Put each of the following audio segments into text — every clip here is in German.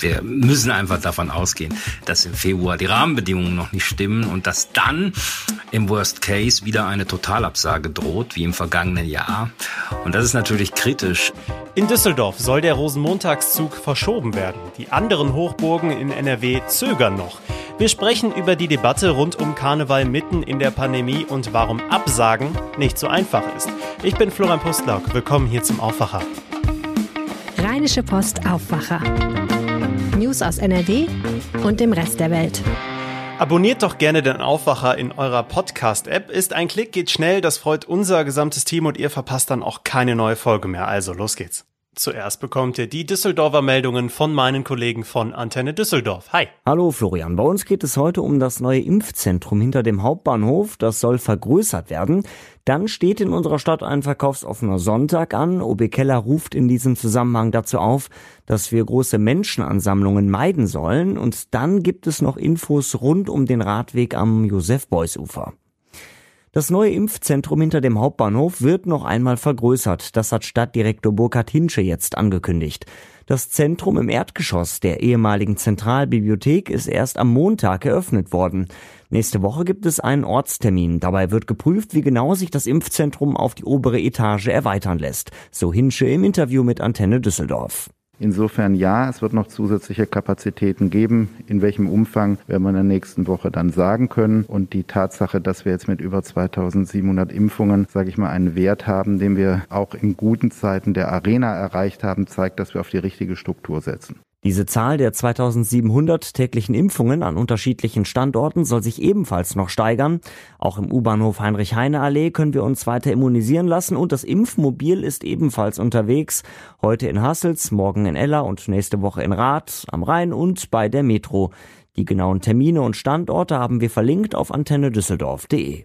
Wir müssen einfach davon ausgehen, dass im Februar die Rahmenbedingungen noch nicht stimmen und dass dann im Worst Case wieder eine Totalabsage droht, wie im vergangenen Jahr. Und das ist natürlich kritisch. In Düsseldorf soll der Rosenmontagszug verschoben werden. Die anderen Hochburgen in NRW zögern noch. Wir sprechen über die Debatte rund um Karneval mitten in der Pandemie und warum Absagen nicht so einfach ist. Ich bin Florian Pustlauk. Willkommen hier zum Aufwacher. Rheinische Post Aufwacher. News aus NRW und dem Rest der Welt. Abonniert doch gerne den Aufwacher in eurer Podcast-App. Ist ein Klick, geht schnell, das freut unser gesamtes Team und ihr verpasst dann auch keine neue Folge mehr. Also los geht's. Zuerst bekommt ihr die Düsseldorfer Meldungen von meinen Kollegen von Antenne Düsseldorf. Hi. Hallo Florian, bei uns geht es heute um das neue Impfzentrum hinter dem Hauptbahnhof. Das soll vergrößert werden. Dann steht in unserer Stadt ein verkaufsoffener Sonntag an. OB Keller ruft in diesem Zusammenhang dazu auf, dass wir große Menschenansammlungen meiden sollen. Und dann gibt es noch Infos rund um den Radweg am Josef-Beuys-Ufer. Das neue Impfzentrum hinter dem Hauptbahnhof wird noch einmal vergrößert. Das hat Stadtdirektor Burkhard Hinsche jetzt angekündigt. Das Zentrum im Erdgeschoss der ehemaligen Zentralbibliothek ist erst am Montag eröffnet worden. Nächste Woche gibt es einen Ortstermin. Dabei wird geprüft, wie genau sich das Impfzentrum auf die obere Etage erweitern lässt. So Hinsche im Interview mit Antenne Düsseldorf. Insofern ja, es wird noch zusätzliche Kapazitäten geben. In welchem Umfang werden wir in der nächsten Woche dann sagen können. Und die Tatsache, dass wir jetzt mit über 2700 Impfungen, sage ich mal, einen Wert haben, den wir auch in guten Zeiten der Arena erreicht haben, zeigt, dass wir auf die richtige Struktur setzen. Diese Zahl der 2700 täglichen Impfungen an unterschiedlichen Standorten soll sich ebenfalls noch steigern. Auch im U-Bahnhof Heinrich-Heine-Allee können wir uns weiter immunisieren lassen und das Impfmobil ist ebenfalls unterwegs. Heute in Hassels, morgen in Ella und nächste Woche in Rath, am Rhein und bei der Metro. Die genauen Termine und Standorte haben wir verlinkt auf antennedüsseldorf.de.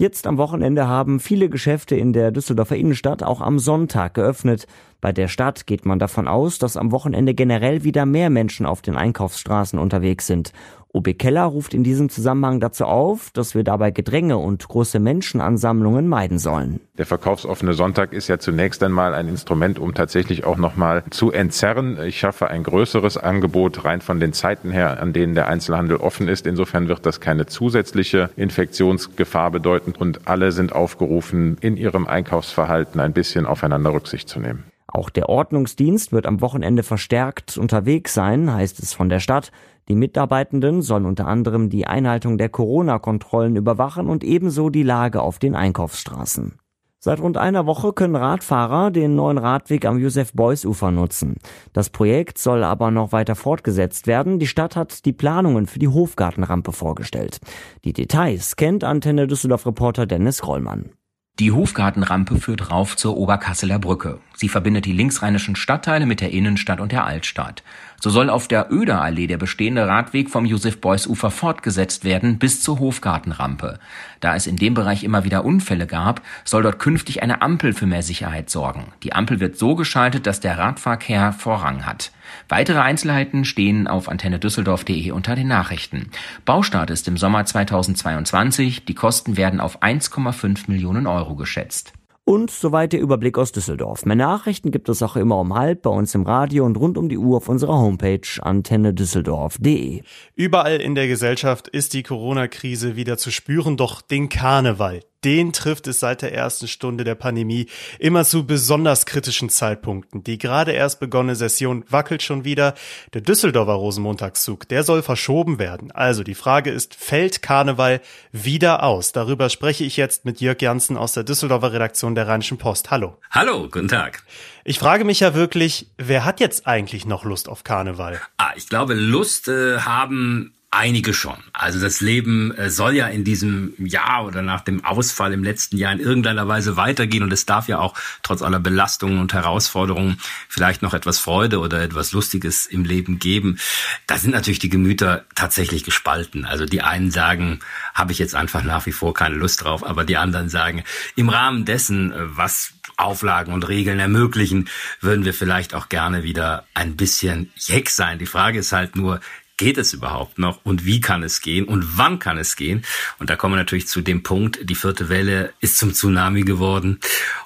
Jetzt am Wochenende haben viele Geschäfte in der Düsseldorfer Innenstadt auch am Sonntag geöffnet. Bei der Stadt geht man davon aus, dass am Wochenende generell wieder mehr Menschen auf den Einkaufsstraßen unterwegs sind. OB Keller ruft in diesem Zusammenhang dazu auf, dass wir dabei Gedränge und große Menschenansammlungen meiden sollen. Der verkaufsoffene Sonntag ist ja zunächst einmal ein Instrument, um tatsächlich auch nochmal zu entzerren. Ich schaffe ein größeres Angebot rein von den Zeiten her, an denen der Einzelhandel offen ist. Insofern wird das keine zusätzliche Infektionsgefahr bedeuten und alle sind aufgerufen, in ihrem Einkaufsverhalten ein bisschen aufeinander Rücksicht zu nehmen. Auch der Ordnungsdienst wird am Wochenende verstärkt unterwegs sein, heißt es von der Stadt. Die Mitarbeitenden sollen unter anderem die Einhaltung der Corona-Kontrollen überwachen und ebenso die Lage auf den Einkaufsstraßen. Seit rund einer Woche können Radfahrer den neuen Radweg am Josef-Beuys-Ufer nutzen. Das Projekt soll aber noch weiter fortgesetzt werden. Die Stadt hat die Planungen für die Hofgartenrampe vorgestellt. Die Details kennt Antenne Düsseldorf-Reporter Dennis Grollmann. Die Hofgartenrampe führt rauf zur Oberkasseler Brücke. Sie verbindet die linksrheinischen Stadtteile mit der Innenstadt und der Altstadt. So soll auf der Öderallee der bestehende Radweg vom Josef-Beuys-Ufer fortgesetzt werden bis zur Hofgartenrampe. Da es in dem Bereich immer wieder Unfälle gab, soll dort künftig eine Ampel für mehr Sicherheit sorgen. Die Ampel wird so geschaltet, dass der Radverkehr Vorrang hat. Weitere Einzelheiten stehen auf antennedüsseldorf.de unter den Nachrichten. Baustart ist im Sommer 2022. Die Kosten werden auf 1,5 Millionen Euro geschätzt. Und soweit der Überblick aus Düsseldorf. Mehr Nachrichten gibt es auch immer um halb bei uns im Radio und rund um die Uhr auf unserer Homepage antennedüsseldorf.de. Überall in der Gesellschaft ist die Corona-Krise wieder zu spüren, doch den Karneval, den trifft es seit der ersten Stunde der Pandemie immer zu besonders kritischen Zeitpunkten. Die gerade erst begonnene Session wackelt schon wieder. Der Düsseldorfer Rosenmontagszug, der soll verschoben werden. Also die Frage ist, fällt Karneval wieder aus? Darüber spreche ich jetzt mit Jörg Janssen aus der Düsseldorfer Redaktion der Rheinischen Post. Hallo. Hallo, guten Tag. Ich frage mich ja wirklich, wer hat jetzt eigentlich noch Lust auf Karneval? Ah, ich glaube, Lust äh, haben Einige schon. Also das Leben äh, soll ja in diesem Jahr oder nach dem Ausfall im letzten Jahr in irgendeiner Weise weitergehen und es darf ja auch trotz aller Belastungen und Herausforderungen vielleicht noch etwas Freude oder etwas Lustiges im Leben geben. Da sind natürlich die Gemüter tatsächlich gespalten. Also die einen sagen, habe ich jetzt einfach nach wie vor keine Lust drauf, aber die anderen sagen, im Rahmen dessen, äh, was Auflagen und Regeln ermöglichen, würden wir vielleicht auch gerne wieder ein bisschen jeck sein. Die Frage ist halt nur, geht es überhaupt noch und wie kann es gehen und wann kann es gehen? Und da kommen wir natürlich zu dem Punkt, die vierte Welle ist zum Tsunami geworden.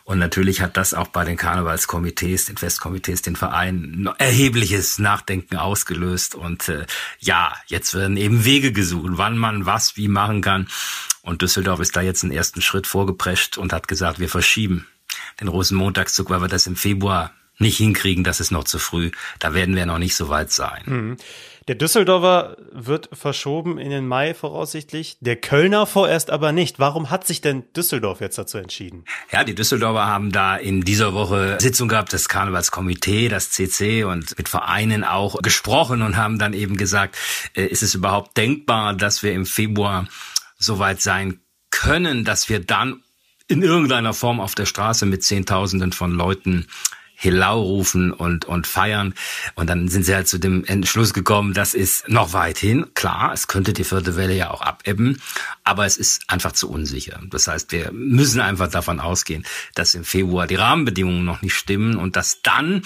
Und natürlich hat das auch bei den Karnevalskomitees, den Festkomitees, den Vereinen erhebliches Nachdenken ausgelöst. Und äh, ja, jetzt werden eben Wege gesucht, wann man was wie machen kann. Und Düsseldorf ist da jetzt einen ersten Schritt vorgeprescht und hat gesagt, wir verschieben den Rosenmontagszug, weil wir das im Februar nicht hinkriegen, das ist noch zu früh. Da werden wir noch nicht so weit sein. Mhm. Der Düsseldorfer wird verschoben in den Mai voraussichtlich, der Kölner vorerst aber nicht. Warum hat sich denn Düsseldorf jetzt dazu entschieden? Ja, die Düsseldorfer haben da in dieser Woche Sitzung gehabt, das Karnevalskomitee, das CC und mit Vereinen auch gesprochen und haben dann eben gesagt, äh, ist es überhaupt denkbar, dass wir im Februar so weit sein können, dass wir dann in irgendeiner Form auf der Straße mit Zehntausenden von Leuten Hillau rufen und, und feiern. Und dann sind sie halt zu dem Entschluss gekommen, das ist noch weit hin. Klar, es könnte die vierte Welle ja auch abebben, aber es ist einfach zu unsicher. Das heißt, wir müssen einfach davon ausgehen, dass im Februar die Rahmenbedingungen noch nicht stimmen und dass dann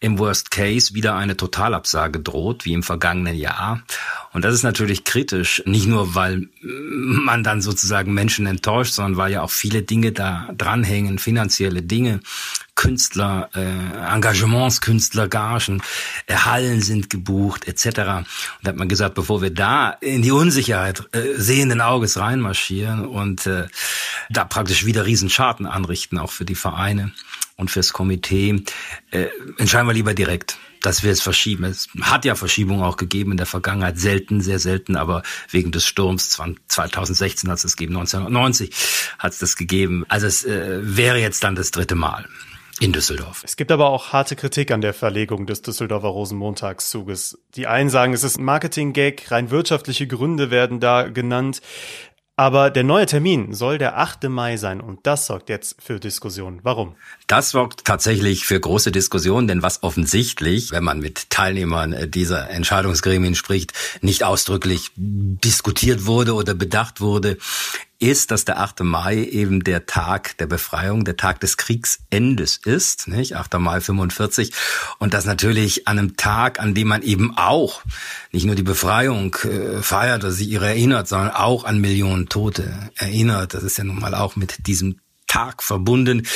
im Worst Case wieder eine Totalabsage droht, wie im vergangenen Jahr. Und das ist natürlich kritisch, nicht nur, weil man dann sozusagen Menschen enttäuscht, sondern weil ja auch viele Dinge da dranhängen, finanzielle Dinge, Künstler, äh, Engagements, Künstler, Gagen, äh, Hallen sind gebucht, etc. Und da hat man gesagt, bevor wir da in die Unsicherheit äh, sehenden Auges reinmarschieren und äh, da praktisch wieder Riesenschaden anrichten, auch für die Vereine und fürs Komitee, äh, entscheiden wir lieber direkt dass wir es verschieben. Es hat ja Verschiebungen auch gegeben in der Vergangenheit, selten, sehr selten, aber wegen des Sturms 2016 hat es es gegeben, 1990 hat es das gegeben. Also es äh, wäre jetzt dann das dritte Mal in Düsseldorf. Es gibt aber auch harte Kritik an der Verlegung des Düsseldorfer Rosenmontagszuges. Die einen sagen, es ist ein Marketing-Gag, rein wirtschaftliche Gründe werden da genannt. Aber der neue Termin soll der 8. Mai sein und das sorgt jetzt für Diskussionen. Warum? Das sorgt tatsächlich für große Diskussionen, denn was offensichtlich, wenn man mit Teilnehmern dieser Entscheidungsgremien spricht, nicht ausdrücklich diskutiert wurde oder bedacht wurde, ist, dass der 8. Mai eben der Tag der Befreiung, der Tag des Kriegsendes ist, nicht? 8. Mai 45. Und das natürlich an einem Tag, an dem man eben auch nicht nur die Befreiung äh, feiert oder sich ihre erinnert, sondern auch an Millionen Tote erinnert. Das ist ja nun mal auch mit diesem Tag verbunden.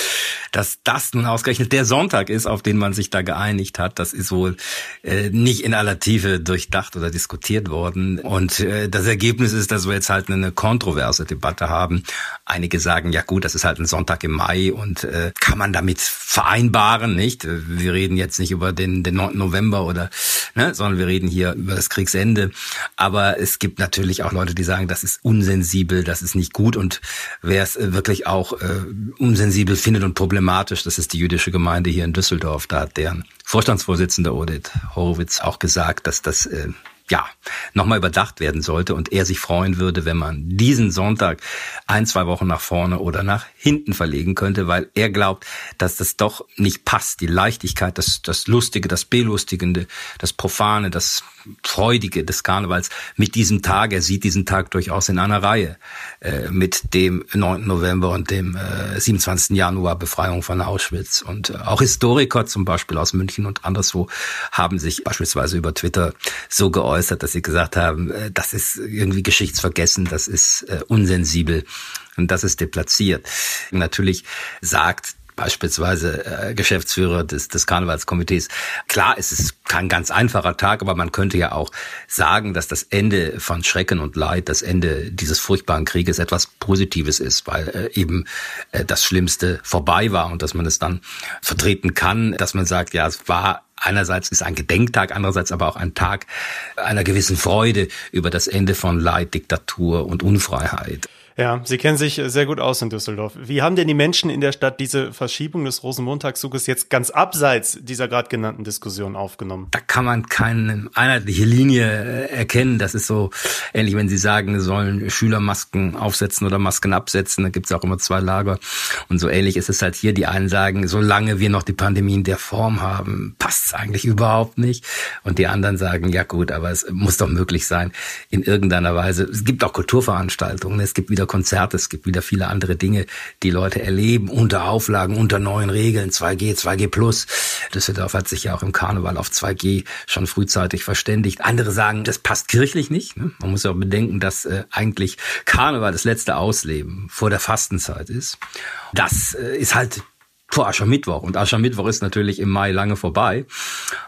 Dass das nun ausgerechnet der Sonntag ist, auf den man sich da geeinigt hat, das ist wohl äh, nicht in aller Tiefe durchdacht oder diskutiert worden. Und äh, das Ergebnis ist, dass wir jetzt halt eine kontroverse Debatte haben. Einige sagen, ja gut, das ist halt ein Sonntag im Mai und äh, kann man damit vereinbaren, nicht? Wir reden jetzt nicht über den, den 9. November oder, ne, sondern wir reden hier über das Kriegsende. Aber es gibt natürlich auch Leute, die sagen, das ist unsensibel, das ist nicht gut und wer es wirklich auch äh, unsensibel findet und problematisch. Das ist die jüdische Gemeinde hier in Düsseldorf. Da hat deren Vorstandsvorsitzende Odith Horowitz auch gesagt, dass das äh, ja, nochmal überdacht werden sollte und er sich freuen würde, wenn man diesen Sonntag ein, zwei Wochen nach vorne oder nach hinten verlegen könnte, weil er glaubt, dass das doch nicht passt. Die Leichtigkeit, das, das Lustige, das Belustigende, das Profane, das Freudige des Karnevals mit diesem Tag. Er sieht diesen Tag durchaus in einer Reihe äh, mit dem 9. November und dem äh, 27. Januar Befreiung von Auschwitz. Und äh, auch Historiker zum Beispiel aus München und anderswo haben sich beispielsweise über Twitter so geäußert, dass sie gesagt haben, äh, das ist irgendwie geschichtsvergessen, das ist äh, unsensibel und das ist deplatziert. Natürlich sagt beispielsweise äh, Geschäftsführer des, des Karnevalskomitees. Klar, es ist kein ganz einfacher Tag, aber man könnte ja auch sagen, dass das Ende von Schrecken und Leid, das Ende dieses furchtbaren Krieges etwas Positives ist, weil äh, eben äh, das Schlimmste vorbei war und dass man es dann vertreten kann, dass man sagt, ja, es war Einerseits ist ein Gedenktag, andererseits aber auch ein Tag einer gewissen Freude über das Ende von Leid, Diktatur und Unfreiheit. Ja, Sie kennen sich sehr gut aus in Düsseldorf. Wie haben denn die Menschen in der Stadt diese Verschiebung des Rosenmontagszuges jetzt ganz abseits dieser gerade genannten Diskussion aufgenommen? Da kann man keine einheitliche Linie äh, erkennen. Das ist so ähnlich, wenn Sie sagen, sollen Schüler Masken aufsetzen oder Masken absetzen. Da gibt es auch immer zwei Lager. Und so ähnlich ist es halt hier. Die einen sagen, solange wir noch die Pandemie in der Form haben, passt es eigentlich überhaupt nicht. Und die anderen sagen, ja gut, aber es muss doch möglich sein in irgendeiner Weise. Es gibt auch Kulturveranstaltungen. Es gibt wieder Konzerte, es gibt wieder viele andere Dinge, die Leute erleben unter Auflagen, unter neuen Regeln, 2G, 2G plus. Düsseldorf hat sich ja auch im Karneval auf 2G schon frühzeitig verständigt. Andere sagen, das passt kirchlich nicht. Ne? Man muss auch bedenken, dass äh, eigentlich Karneval das letzte Ausleben vor der Fastenzeit ist. Das äh, ist halt vor Aschermittwoch. Und Aschermittwoch ist natürlich im Mai lange vorbei.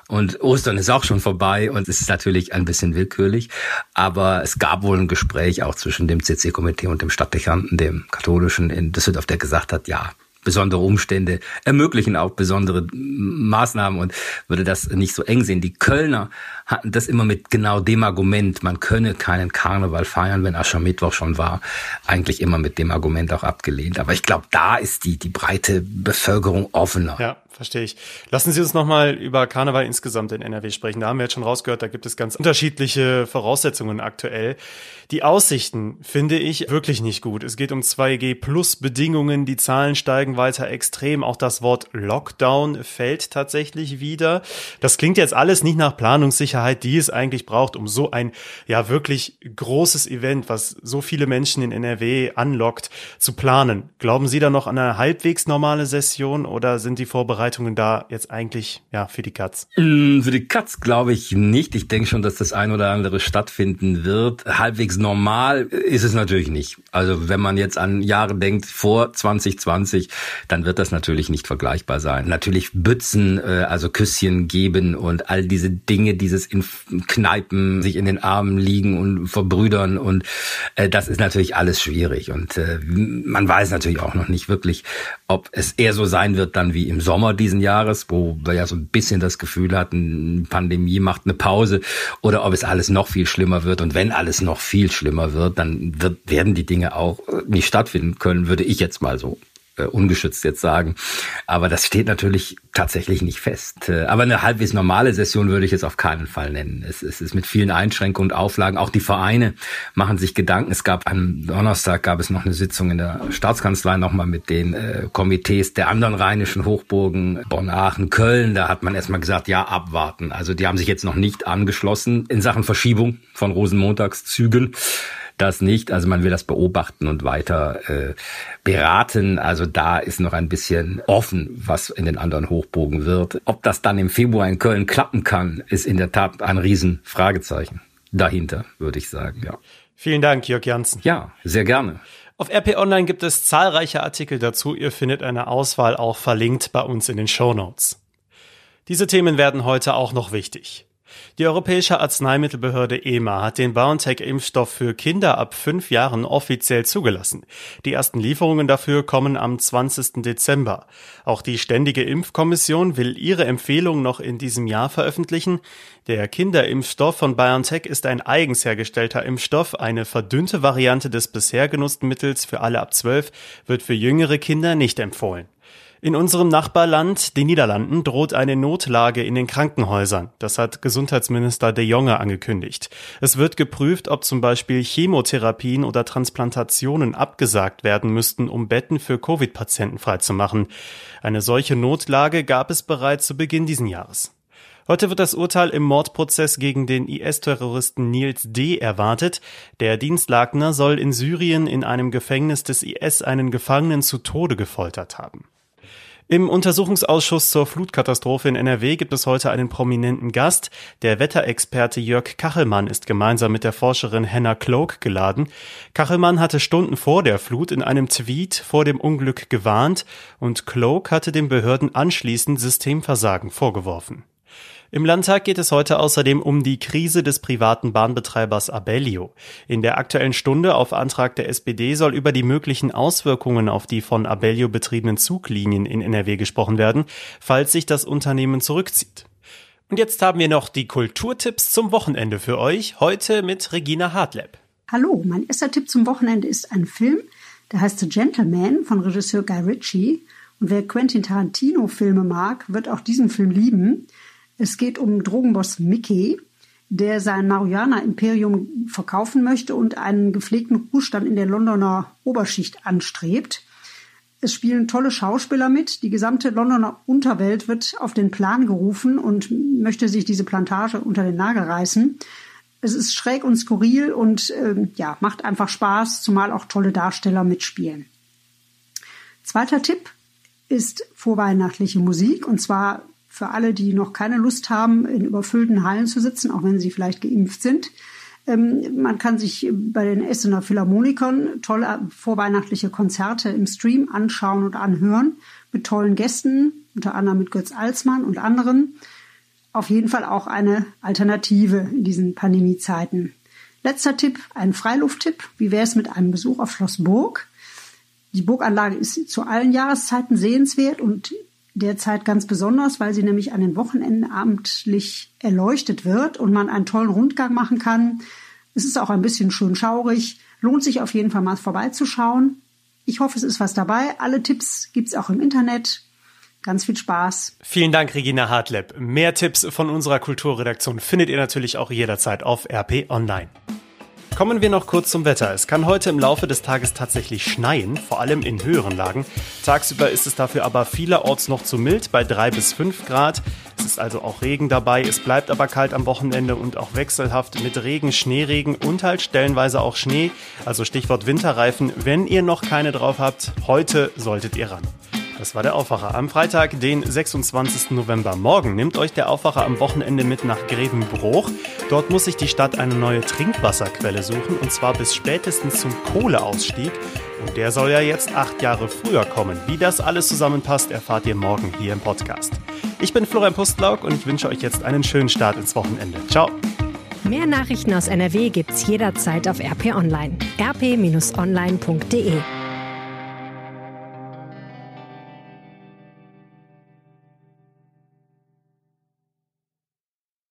Und Ostern ist auch schon vorbei und es ist natürlich ein bisschen willkürlich. Aber es gab wohl ein Gespräch auch zwischen dem CC-Komitee und dem Stadtdechanten, dem katholischen in Düsseldorf, der gesagt hat, ja, besondere Umstände ermöglichen auch besondere Maßnahmen und würde das nicht so eng sehen. Die Kölner hatten das immer mit genau dem Argument, man könne keinen Karneval feiern, wenn Aschermittwoch schon war, eigentlich immer mit dem Argument auch abgelehnt. Aber ich glaube, da ist die, die breite Bevölkerung offener. Ja, verstehe ich. Lassen Sie uns nochmal über Karneval insgesamt in NRW sprechen. Da haben wir jetzt schon rausgehört, da gibt es ganz unterschiedliche Voraussetzungen aktuell. Die Aussichten finde ich wirklich nicht gut. Es geht um 2G plus Bedingungen, die Zahlen steigen weiter extrem. Auch das Wort Lockdown fällt tatsächlich wieder. Das klingt jetzt alles nicht nach Planungssicherheit, die es eigentlich braucht, um so ein ja wirklich großes Event, was so viele Menschen in NRW anlockt, zu planen. Glauben Sie da noch an eine halbwegs normale Session oder sind die Vorbereitungen da jetzt eigentlich ja für die Katz? Mm, für die Katz glaube ich nicht. Ich denke schon, dass das ein oder andere stattfinden wird. Halbwegs normal ist es natürlich nicht. Also wenn man jetzt an Jahre denkt vor 2020, dann wird das natürlich nicht vergleichbar sein. Natürlich Bützen, äh, also Küsschen geben und all diese Dinge, dieses in Kneipen, sich in den Armen liegen und verbrüdern und äh, das ist natürlich alles schwierig und äh, man weiß natürlich auch noch nicht wirklich, ob es eher so sein wird dann wie im Sommer diesen Jahres, wo wir ja so ein bisschen das Gefühl hatten, Pandemie macht eine Pause oder ob es alles noch viel schlimmer wird. Und wenn alles noch viel schlimmer wird, dann wird, werden die Dinge auch nicht stattfinden können, würde ich jetzt mal so äh, ungeschützt jetzt sagen. Aber das steht natürlich tatsächlich nicht fest. Äh, aber eine halbwegs normale Session würde ich jetzt auf keinen Fall nennen. Es, es ist mit vielen Einschränkungen und Auflagen. Auch die Vereine machen sich Gedanken. Es gab am Donnerstag gab es noch eine Sitzung in der Staatskanzlei nochmal mit den äh, Komitees der anderen rheinischen Hochburgen, Bonn, Aachen, Köln. Da hat man erstmal gesagt, ja, abwarten. Also die haben sich jetzt noch nicht angeschlossen in Sachen Verschiebung von Rosenmontagszügen das nicht. Also man will das beobachten und weiter äh, beraten. Also da ist noch ein bisschen offen, was in den anderen Hochbogen wird. Ob das dann im Februar in Köln klappen kann, ist in der Tat ein Riesenfragezeichen dahinter, würde ich sagen, ja. Vielen Dank, Jörg Janssen. Ja, sehr gerne. Auf RP Online gibt es zahlreiche Artikel dazu. Ihr findet eine Auswahl auch verlinkt bei uns in den Show Notes. Diese Themen werden heute auch noch wichtig. Die Europäische Arzneimittelbehörde EMA hat den BioNTech-Impfstoff für Kinder ab fünf Jahren offiziell zugelassen. Die ersten Lieferungen dafür kommen am 20. Dezember. Auch die Ständige Impfkommission will ihre Empfehlung noch in diesem Jahr veröffentlichen. Der Kinderimpfstoff von BioNTech ist ein eigens hergestellter Impfstoff. Eine verdünnte Variante des bisher genutzten Mittels für alle ab zwölf wird für jüngere Kinder nicht empfohlen. In unserem Nachbarland, den Niederlanden, droht eine Notlage in den Krankenhäusern. Das hat Gesundheitsminister De Jonge angekündigt. Es wird geprüft, ob zum Beispiel Chemotherapien oder Transplantationen abgesagt werden müssten, um Betten für Covid-Patienten freizumachen. Eine solche Notlage gab es bereits zu Beginn diesen Jahres. Heute wird das Urteil im Mordprozess gegen den IS-Terroristen Nils D. erwartet. Der Dienstlagner soll in Syrien in einem Gefängnis des IS einen Gefangenen zu Tode gefoltert haben. Im Untersuchungsausschuss zur Flutkatastrophe in NRW gibt es heute einen prominenten Gast. Der Wetterexperte Jörg Kachelmann ist gemeinsam mit der Forscherin Hannah Cloak geladen. Kachelmann hatte Stunden vor der Flut in einem Tweet vor dem Unglück gewarnt und Cloak hatte den Behörden anschließend Systemversagen vorgeworfen. Im Landtag geht es heute außerdem um die Krise des privaten Bahnbetreibers Abellio. In der aktuellen Stunde auf Antrag der SPD soll über die möglichen Auswirkungen auf die von Abellio betriebenen Zuglinien in NRW gesprochen werden, falls sich das Unternehmen zurückzieht. Und jetzt haben wir noch die Kulturtipps zum Wochenende für euch, heute mit Regina Hartleb. Hallo, mein erster Tipp zum Wochenende ist ein Film, der heißt The Gentleman von Regisseur Guy Ritchie. Und wer Quentin Tarantino Filme mag, wird auch diesen Film lieben. Es geht um Drogenboss Mickey, der sein Marihuana-Imperium verkaufen möchte und einen gepflegten Ruhestand in der Londoner Oberschicht anstrebt. Es spielen tolle Schauspieler mit. Die gesamte Londoner Unterwelt wird auf den Plan gerufen und möchte sich diese Plantage unter den Nagel reißen. Es ist schräg und skurril und äh, ja, macht einfach Spaß, zumal auch tolle Darsteller mitspielen. Zweiter Tipp ist vorweihnachtliche Musik und zwar für alle, die noch keine Lust haben, in überfüllten Hallen zu sitzen, auch wenn sie vielleicht geimpft sind. Ähm, man kann sich bei den Essener Philharmonikern tolle vorweihnachtliche Konzerte im Stream anschauen und anhören mit tollen Gästen, unter anderem mit Götz Alsmann und anderen auf jeden Fall auch eine Alternative in diesen Pandemiezeiten. Letzter Tipp, ein Freilufttipp. Wie wäre es mit einem Besuch auf Schloss Burg? Die Burganlage ist zu allen Jahreszeiten sehenswert und derzeit ganz besonders, weil sie nämlich an den Wochenenden abendlich erleuchtet wird und man einen tollen Rundgang machen kann. Es ist auch ein bisschen schön schaurig. Lohnt sich auf jeden Fall mal vorbeizuschauen. Ich hoffe, es ist was dabei. Alle Tipps gibt's auch im Internet. Ganz viel Spaß. Vielen Dank, Regina Hartleb. Mehr Tipps von unserer Kulturredaktion findet ihr natürlich auch jederzeit auf RP Online. Kommen wir noch kurz zum Wetter. Es kann heute im Laufe des Tages tatsächlich schneien, vor allem in höheren Lagen. Tagsüber ist es dafür aber vielerorts noch zu mild, bei drei bis fünf Grad. Es ist also auch Regen dabei. Es bleibt aber kalt am Wochenende und auch wechselhaft mit Regen, Schneeregen und halt stellenweise auch Schnee. Also Stichwort Winterreifen. Wenn ihr noch keine drauf habt, heute solltet ihr ran. Das war der Aufwacher am Freitag, den 26. November. Morgen nimmt euch der Aufwacher am Wochenende mit nach Grevenbruch. Dort muss sich die Stadt eine neue Trinkwasserquelle suchen und zwar bis spätestens zum Kohleausstieg. Und der soll ja jetzt acht Jahre früher kommen. Wie das alles zusammenpasst, erfahrt ihr morgen hier im Podcast. Ich bin Florian Pustlauk und ich wünsche euch jetzt einen schönen Start ins Wochenende. Ciao. Mehr Nachrichten aus NRW gibt's jederzeit auf RP Online. rp-online.de